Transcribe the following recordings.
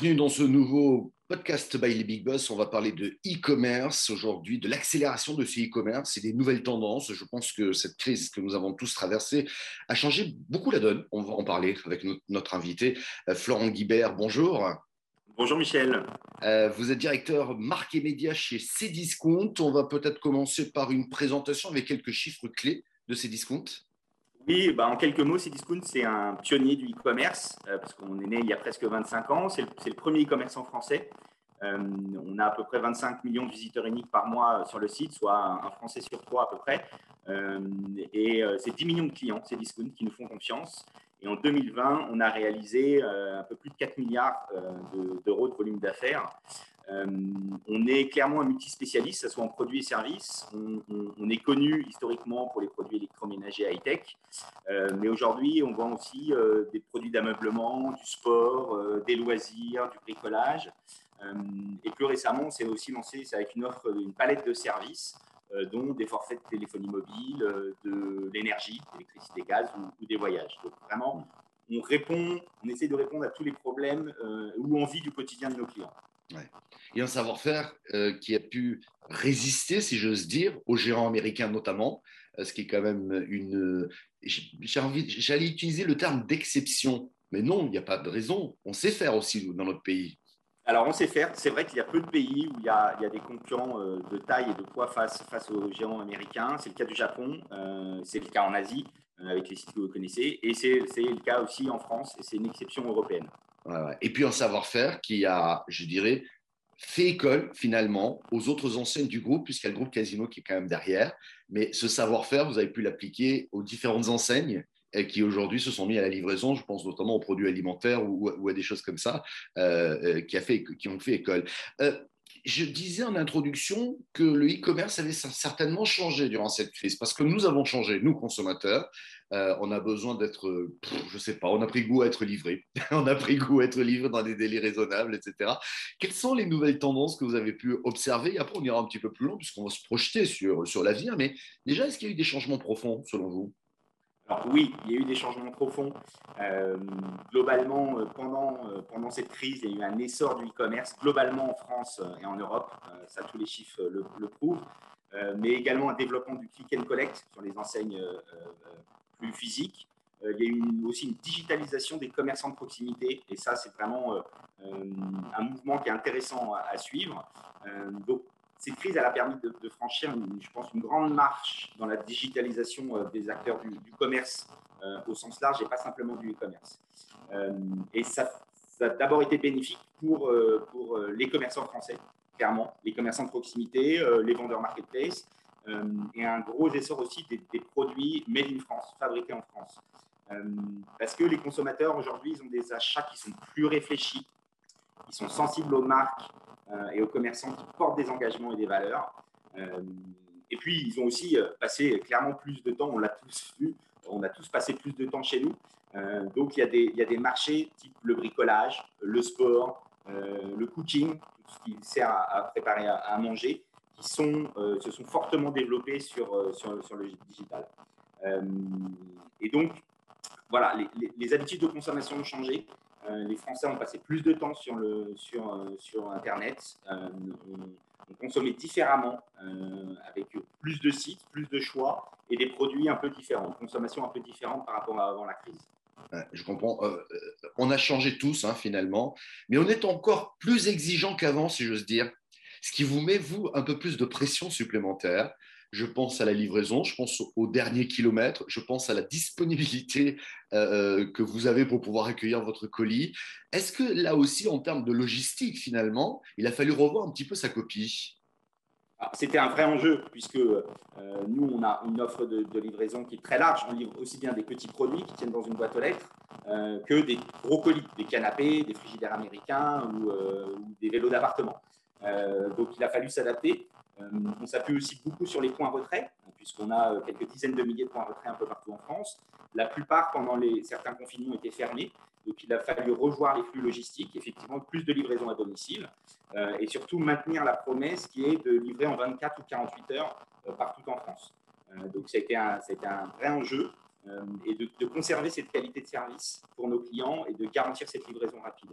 Bienvenue dans ce nouveau podcast by les Big Boss. On va parler de e-commerce aujourd'hui, de l'accélération de ce e-commerce et des nouvelles tendances. Je pense que cette crise que nous avons tous traversée a changé beaucoup la donne. On va en parler avec notre invité, euh, Florent Guibert. Bonjour. Bonjour Michel. Euh, vous êtes directeur marque et médias chez Cdiscount. On va peut-être commencer par une présentation avec quelques chiffres clés de Cdiscount. Oui, bah en quelques mots, Cdiscount, c'est un pionnier du e-commerce, euh, parce qu'on est né il y a presque 25 ans. C'est le, premier e-commerce en français. Euh, on a à peu près 25 millions de visiteurs uniques par mois sur le site, soit un, Français sur trois à peu près. Euh, et c'est 10 millions de clients, Cdiscount, qui nous font confiance. Et en 2020, on a réalisé un peu plus de 4 milliards d'euros de volume d'affaires. Euh, on est clairement un multispécialiste, que ce soit en produits et services. On, est connu historiquement pour les produits électroménagers high-tech, euh, mais aujourd'hui, on vend aussi euh, des produits d'ameublement, du sport, des loisirs, du bricolage. et plus récemment, on s'est aussi lancé avec une offre, une palette de services, dont des forfaits de téléphonie mobile, de l'énergie, d'électricité, gaz ou, des voyages. Donc vraiment, on répond, on essaie de répondre à tous les problèmes ou envies du quotidien de nos clients. Et un savoir-faire euh, qui a pu résister, si j'ose dire, aux gérants américains notamment, euh, ce qui est quand même une... Envie, j'allais utiliser le terme d'exception, mais non, il n'y a pas de raison. On sait faire aussi dans notre pays. Alors, on sait faire. C'est vrai qu'il y a peu de pays où il y a, des concurrents euh, de taille et de poids face, face aux géants américains. C'est le cas du Japon, c'est le cas en Asie, avec les sites que vous connaissez, et c'est le cas aussi en France, et c'est une exception européenne. Et puis un savoir-faire qui a, je dirais, fait école finalement aux autres enseignes du groupe, puisqu'il y a le groupe Casino qui est quand même derrière. Mais ce savoir-faire, vous avez pu l'appliquer aux différentes enseignes qui aujourd'hui se sont mis à la livraison, je pense notamment aux produits alimentaires ou, à des choses comme ça, euh, euh, qui, a fait, qui ont fait école. Euh, je disais en introduction que le e-commerce avait certainement changé durant cette crise, parce que nous avons changé, nous consommateurs, euh, on a besoin d'être, je ne sais pas, on a pris goût à être livré, on a pris goût à être livré dans des délais raisonnables, etc. Quelles sont les nouvelles tendances que vous avez pu observer? Et après, on ira un petit peu plus loin, puisqu'on va se projeter sur, sur l'avenir, mais déjà, est-ce qu'il y a eu des changements profonds, selon vous? Alors oui, il y a eu des changements profonds. Euh, globalement, euh, pendant, pendant cette crise, il y a eu un essor du e-commerce, globalement en France et en Europe, ça tous les chiffres le, le prouvent, mais également un développement du click and collect sur les enseignes plus physique. Euh, il y a eu aussi une digitalisation des commerçants de proximité, et ça, c'est vraiment euh, euh, un mouvement qui est intéressant à, suivre. donc, cette crise, elle a permis de, franchir, je pense, une grande marche dans la digitalisation des acteurs du, commerce au sens large et pas simplement du e-commerce. et ça, ça a d'abord été bénéfique pour, pour les commerçants français, clairement, les commerçants de proximité, les vendeurs marketplace, euh, et un gros essor aussi des, produits made in France, fabriqués en France. Euh, parce que les consommateurs aujourd'hui, ils ont des achats qui sont plus réfléchis, ils sont sensibles aux marques euh, et aux commerçants qui portent des engagements et des valeurs. et puis, ils ont aussi passé clairement plus de temps, on l'a tous vu, on a tous passé plus de temps chez nous. Donc, il y, a des, marchés type le bricolage, le sport, le cooking, tout ce qui sert à, préparer à manger, qui euh, se sont fortement développés sur, euh, le digital. Euh, et donc, voilà, les, habitudes de consommation ont changé. les Français ont passé plus de temps sur, Internet. on, consommait différemment, avec plus de sites, plus de choix et des produits un peu différents, une consommation un peu différente par rapport à avant la crise. Je comprends. on a changé tous, hein, finalement, mais on est encore plus exigeant qu'avant, si j'ose dire ce qui vous met, vous, un peu plus de pression supplémentaire. Je pense à la livraison, je pense au dernier kilomètre, je pense à la disponibilité euh, euh, que vous avez pour pouvoir accueillir votre colis. Est-ce que là aussi, en termes de logistique, finalement, il a fallu revoir un petit peu sa copie? C'était un vrai enjeu puisque euh, nous, on a une offre de, livraison qui est très large. On livre aussi bien des petits produits qui tiennent dans une boîte aux lettres que des gros colis, des canapés, des frigidaires américains ou des vélos d'appartement. Euh, donc il a fallu s'adapter. Euh, on s'appuie aussi beaucoup sur les points retrait, puisqu'on a euh, quelques dizaines de milliers de points retrait un peu partout en France. La plupart, pendant certains confinements, étaient fermés. Donc, il a fallu revoir les flux logistiques, effectivement, plus de livraison à domicile, et surtout maintenir la promesse qui est de livrer en 24 ou 48 heures partout en France. donc, ça un, vrai enjeu, et de, conserver cette qualité de service pour nos clients et de garantir cette livraison rapide.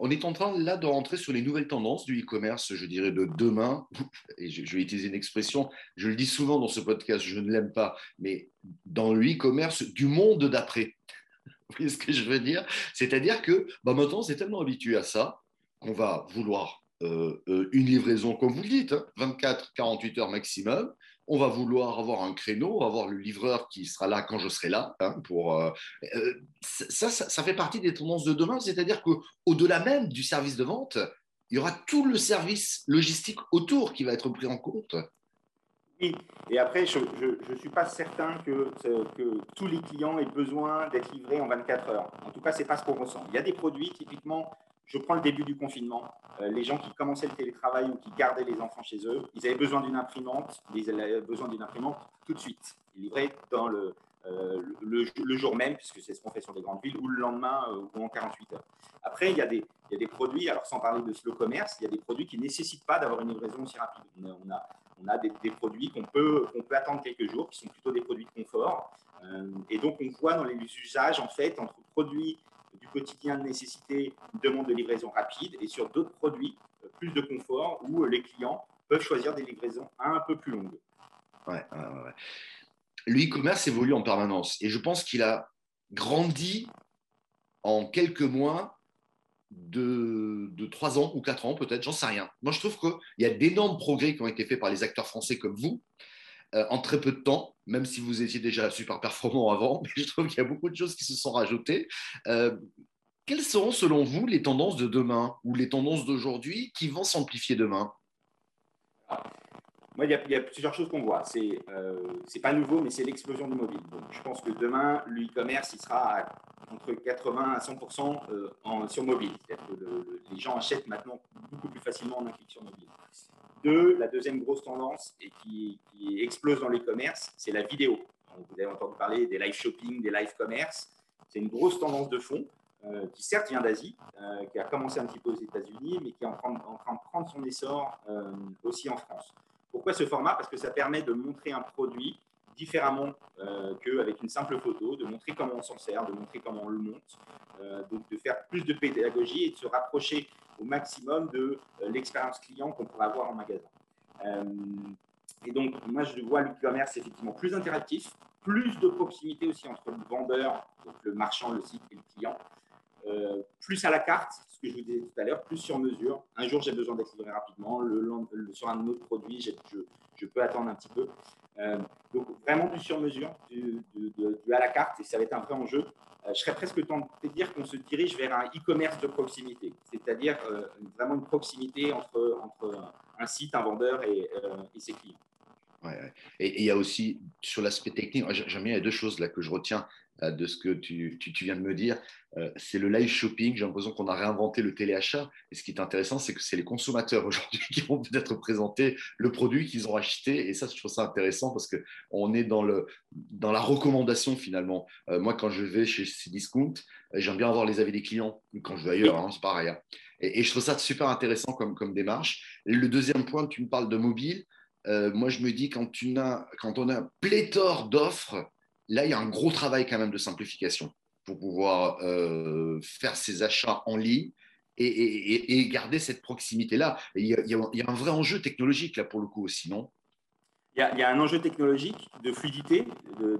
On est en train là de rentrer sur les nouvelles tendances du e-commerce, je dirais de demain. Et je, vais utiliser une expression, je le dis souvent dans ce podcast, je ne l'aime pas, mais dans le e-commerce du monde d'après. Vous voyez ce que je veux dire C'est-à-dire que bah, maintenant, c'est tellement habitué à ça qu'on va vouloir euh, euh, une livraison, comme vous le dites, 24, hein, 48 heures maximum. On va vouloir avoir un créneau, avoir le livreur qui sera là quand je serai là. Hein, pour, euh, ça, ça, fait partie des tendances de demain, c'est-à-dire qu'au-delà même du service de vente, il y aura tout le service logistique autour qui va être pris en compte. Oui, et après, je ne suis pas certain que, que, tous les clients aient besoin d'être livrés en 24 heures. En tout cas, ce n'est pas ce qu'on ressent. Il y a des produits, typiquement, je prends le début du confinement. Euh, les gens qui commençaient le télétravail ou qui gardaient les enfants chez eux, ils avaient besoin d'une imprimante. Ils avaient besoin d'une imprimante tout de suite. Livraient dans le, euh, le, jour même, puisque c'est ce qu'on fait sur des grandes villes, ou le lendemain euh, ou en 48 heures. Après, il y, a des, produits, alors sans parler de slow commerce, il y a des produits qui ne nécessitent pas d'avoir une livraison aussi rapide. On a, des, des, produits qu'on peut, peut attendre quelques jours, qui sont plutôt des produits de confort. et donc, on voit dans les usages, en fait, entre produits du quotidien de nécessité, une demande de livraison rapide, et sur d'autres produits, euh, plus de confort, où euh, les clients peuvent choisir des livraisons un peu plus longues. Ouais, ouais, Le e-commerce évolue en permanence, et je pense qu'il a grandi en quelques mois de, de 3 ans ou 4 ans peut-être, j'en sais rien. Moi, je trouve qu'il y a d'énormes progrès qui ont été faits par les acteurs français comme vous, euh, en très peu de temps, même si vous étiez déjà super performant avant, mais je trouve qu'il y a beaucoup de choses qui se sont rajoutées. Euh, quelles seront selon vous les tendances de demain ou les tendances d'aujourd'hui qui vont s'amplifier demain? Moi, il y, a, plusieurs choses qu'on voit. C'est euh, pas nouveau, mais c'est l'explosion du mobile. Donc, je pense que demain, le e-commerce, il sera entre 80 à 100 en, sur mobile. C'est-à-dire que les gens achètent maintenant beaucoup plus facilement en un sur mobile. Deux, la deuxième grosse tendance et qui, explose dans les commerces, c'est la vidéo. vous avez entendu parler des live shopping, des live commerce. C'est une grosse tendance de fond euh, qui certes vient d'Asie, euh, qui a commencé un petit peu aux États-Unis, mais qui est en train, de prendre son essor euh, aussi en France. Pourquoi ce format? Parce que ça permet de montrer un produit différemment qu'avec une simple photo, de montrer comment on s'en sert, de montrer comment on le monte, donc de faire plus de pédagogie et de se rapprocher au maximum de euh, l'expérience client qu'on pourrait avoir en magasin. Euh, et donc, moi, je vois l'e-commerce effectivement plus interactif, plus de proximité aussi entre le vendeur, donc le marchand, le site et le client, euh, plus à la carte, ce que je vous disais tout à l'heure, plus sur mesure. Un jour, j'ai besoin d'accélérer rapidement. Le, sur un autre produit, je, peux attendre un petit peu. donc, vraiment du sur mesure, du, à la carte, et ça va être un vrai enjeu. Euh, je serais presque tenté de dire qu'on se dirige vers un e-commerce de proximité, c'est-à-dire euh, vraiment une proximité entre, un site, un vendeur et, euh, ses clients. Et il y a aussi sur l'aspect technique, j'aime bien, il y a deux choses là que je retiens de ce que tu, viens de me dire. c'est le live shopping. J'ai l'impression qu'on a réinventé le téléachat. Et ce qui est intéressant, c'est que c'est les consommateurs aujourd'hui qui vont peut-être présenter le produit qu'ils ont acheté. Et ça, je trouve ça intéressant parce qu'on est dans, la recommandation finalement. moi, quand je vais chez Cdiscount, j'aime bien avoir les avis des clients. Quand je vais ailleurs, hein, c'est pareil. Hein. Et, je trouve ça super intéressant comme, démarche. Le deuxième point, tu me parles de mobile. Euh, moi, je me dis, quand, quand on a un pléthore d'offres, là, il y a un gros travail quand même de simplification pour pouvoir euh, faire ses achats en ligne et, garder cette proximité-là. Il, y, a un vrai enjeu technologique, là, pour le coup aussi, non? Il y, a, un enjeu technologique de fluidité,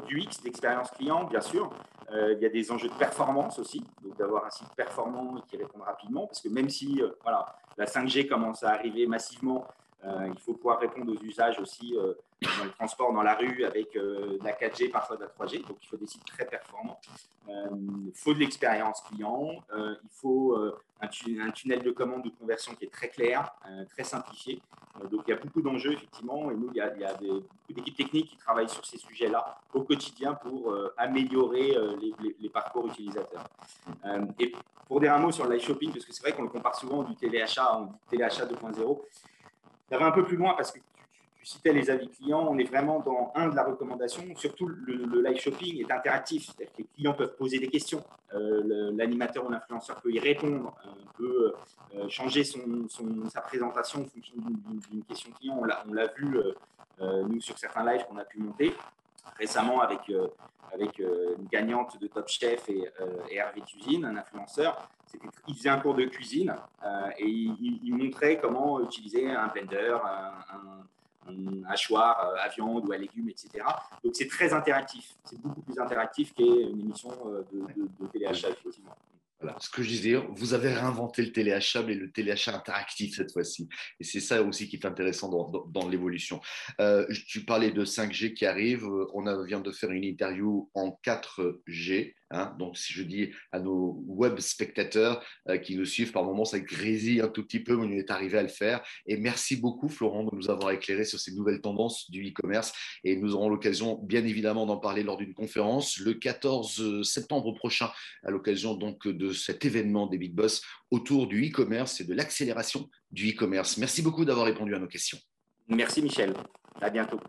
d'UX, d'expérience client, bien sûr. Euh, il y a des enjeux de performance aussi, donc d'avoir un site performant qui répond rapidement, parce que même si voilà, la 5G commence à arriver massivement, euh, il faut pouvoir répondre aux usages aussi euh, dans le transport, dans la rue, avec euh, de la 4G, parfois de la 3G. Donc, il faut des sites très performants. il faut de l'expérience client. il faut un, tunnel de commande de conversion qui est très clair, très simplifié. donc, il y a beaucoup d'enjeux, effectivement. Et nous, il y a, beaucoup d'équipes techniques qui travaillent sur ces sujets-là au quotidien pour améliorer les, parcours utilisateurs. et pour dire un mot sur le live shopping, parce que c'est vrai qu'on le compare souvent du téléachat, on dit téléachat 2.0 ça va un peu plus loin parce que tu, citais les avis clients. On est vraiment dans un de la recommandation. Surtout, le, live shopping est interactif. C'est-à-dire que les clients peuvent poser des questions. Euh, l'animateur ou l'influenceur peut y répondre, euh, peut euh, changer son, sa présentation en fonction d'une question client. On l'a vu, nous, sur certains lives qu'on a pu monter. récemment avec, avec une gagnante de Top Chef et, Hervé Cuisine, un influenceur. Il faisait un cours de cuisine et il, montrait comment utiliser un blender, un hachoir euh, à viande ou à légumes, etc. Donc c'est très interactif. C'est beaucoup plus interactif qu'une émission euh, de, de, de téléachat, effectivement. Voilà, ce que je disais, vous avez réinventé le téléachat, mais le téléachat interactif cette fois-ci. Et c'est ça aussi qui est intéressant dans, l'évolution. Euh, tu parlais de 5G qui arrive. On vient de faire une interview en 4G. Hein. donc, si je dis à nos web spectateurs euh, qui nous suivent par moments, ça grésille un tout petit peu, mais on est arrivé à le faire. Et merci beaucoup, Florent, de nous avoir éclairé sur ces nouvelles tendances du e-commerce. Et nous aurons l'occasion, bien évidemment, d'en parler lors d'une conférence le 14 septembre prochain, à l'occasion donc de cet événement des Big Boss autour du e-commerce et de l'accélération du e-commerce. Merci beaucoup d'avoir répondu à nos questions. Merci, Michel. À bientôt.